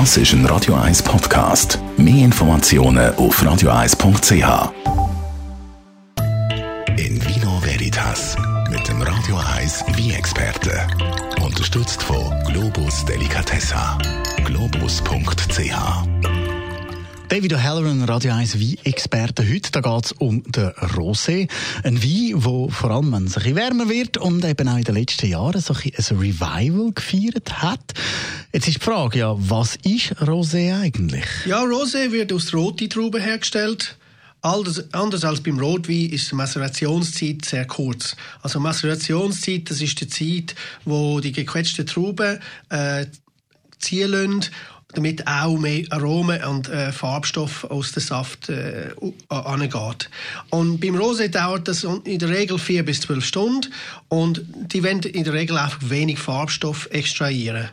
Das ist ein Radio 1 Podcast. Mehr Informationen auf radio1.ch. In Vino Veritas mit dem Radio 1 Wie-Experte. Unterstützt von Globus Delicatessa. Globus.ch David O'Halloran, Radio 1 Wein-Experte. Heute geht es um den Rosé. Ein Wein, der vor allem, wenn es ein bisschen wärmer wird und eben auch in den letzten Jahren so ein, ein Revival gefeiert hat. Jetzt ist die Frage, ja, was ist Rosé eigentlich? Ja, Rosé wird aus roten Trauben hergestellt. Anders als beim Rotwein ist die Maserationszeit sehr kurz. Also Maserationszeit, das ist die Zeit, wo die gequetschten Trauben äh, ziehen lassen damit auch mehr Aromen und äh, Farbstoff aus dem Saft äh, angeht. Und beim Rosé dauert das in der Regel vier bis zwölf Stunden und die wollen in der Regel einfach wenig Farbstoff extrahieren.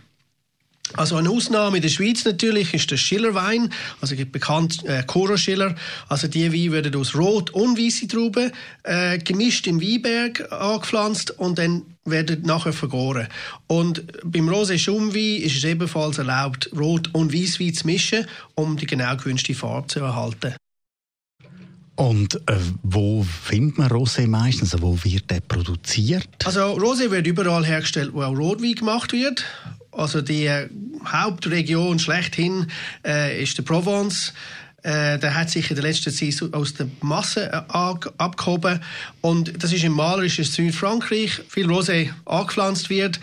Also eine Ausnahme in der Schweiz natürlich ist der Schillerwein, also gibt bekannt äh, Coro Schiller. Also die Weine werden aus Rot- und weiße Trauben äh, gemischt im Weinberg angepflanzt und dann werden nachher vergoren. Und beim Rosé Schaumwein ist es ebenfalls erlaubt, Rot- und Weißwein zu mischen, um die genau gewünschte Farbe zu erhalten. Und äh, wo findet man Rosé meistens? Also wo wird der produziert? Also Rosé wird überall hergestellt, wo auch Rotwein gemacht wird. Also die äh, Hauptregion schlechthin äh, ist der Provence. Äh, der hat sich in der letzten Zeit aus der Masse äh, abgehoben. Und das ist im malerischen Südfrankreich, viel Rosé angepflanzt wird.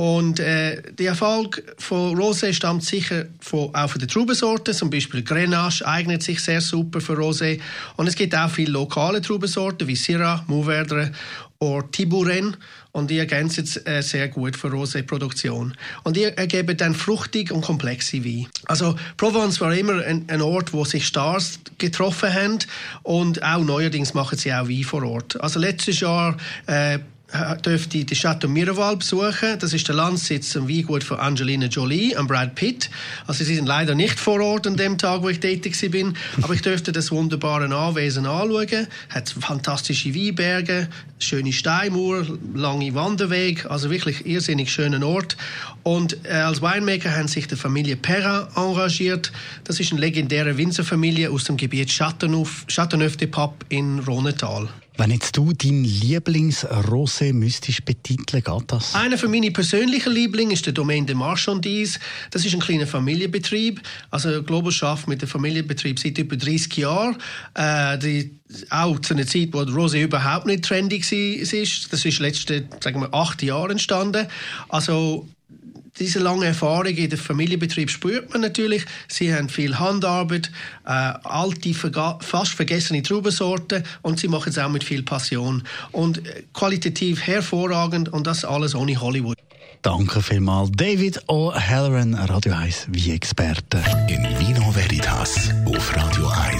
Und äh, der Erfolg von Rosé stammt sicher von, auch von den Traubensorten. Zum Beispiel Grenache eignet sich sehr super für Rosé. Und es gibt auch viele lokale Traubensorten wie Syrah, Mourvèdre oder Tiburen. Und die ergänzen äh, sehr gut für Rosé-Produktion. Und die ergeben dann fruchtig und komplexe Wein. Also Provence war immer ein, ein, Ort, wo sich Stars getroffen haben. Und auch neuerdings machen sie auch Wein vor Ort. Also letztes Jahr äh, dürfte die Chateau Miraval besuchen. Das ist der Landsitz und Weingut von Angelina Jolie und Brad Pitt. Also sie sind leider nicht vor Ort an dem Tag, wo ich tätig bin, aber ich dürfte das wunderbare Anwesen anschauen. Hat fantastische Weinberge, schöne Steinmauer, lange Wanderweg, also wirklich irrsinnig schöner Ort. Und äh, als Winemaker haben sich die Familie Perrin engagiert. Das ist eine legendäre Winzerfamilie aus dem Gebiet Châteauneuf-de-Pape in Rhonetal. Wenn jetzt du deinen Lieblings-Rosé müsstest betiteln, geht das? Einer von meinen persönlichen Lieblingen ist der Domaine de Marchandise. Das ist ein kleiner Familienbetrieb. Also Globus schafft mit dem Familienbetrieb seit über 30 Jahren. Äh, die, auch zu einer Zeit, wo Rosé überhaupt nicht trendig ist. Das ist letzte, sagen wir, acht Jahre entstanden. Also diese lange Erfahrung in den Familienbetrieb spürt man natürlich. Sie haben viel Handarbeit, äh, alte, fast vergessene Traubensorten und sie machen es auch mit viel Passion. Und äh, qualitativ hervorragend und das alles ohne Hollywood. Danke vielmals, David O'Halloran, Radio 1 wie Experte. In Vino Veritas auf Radio 1.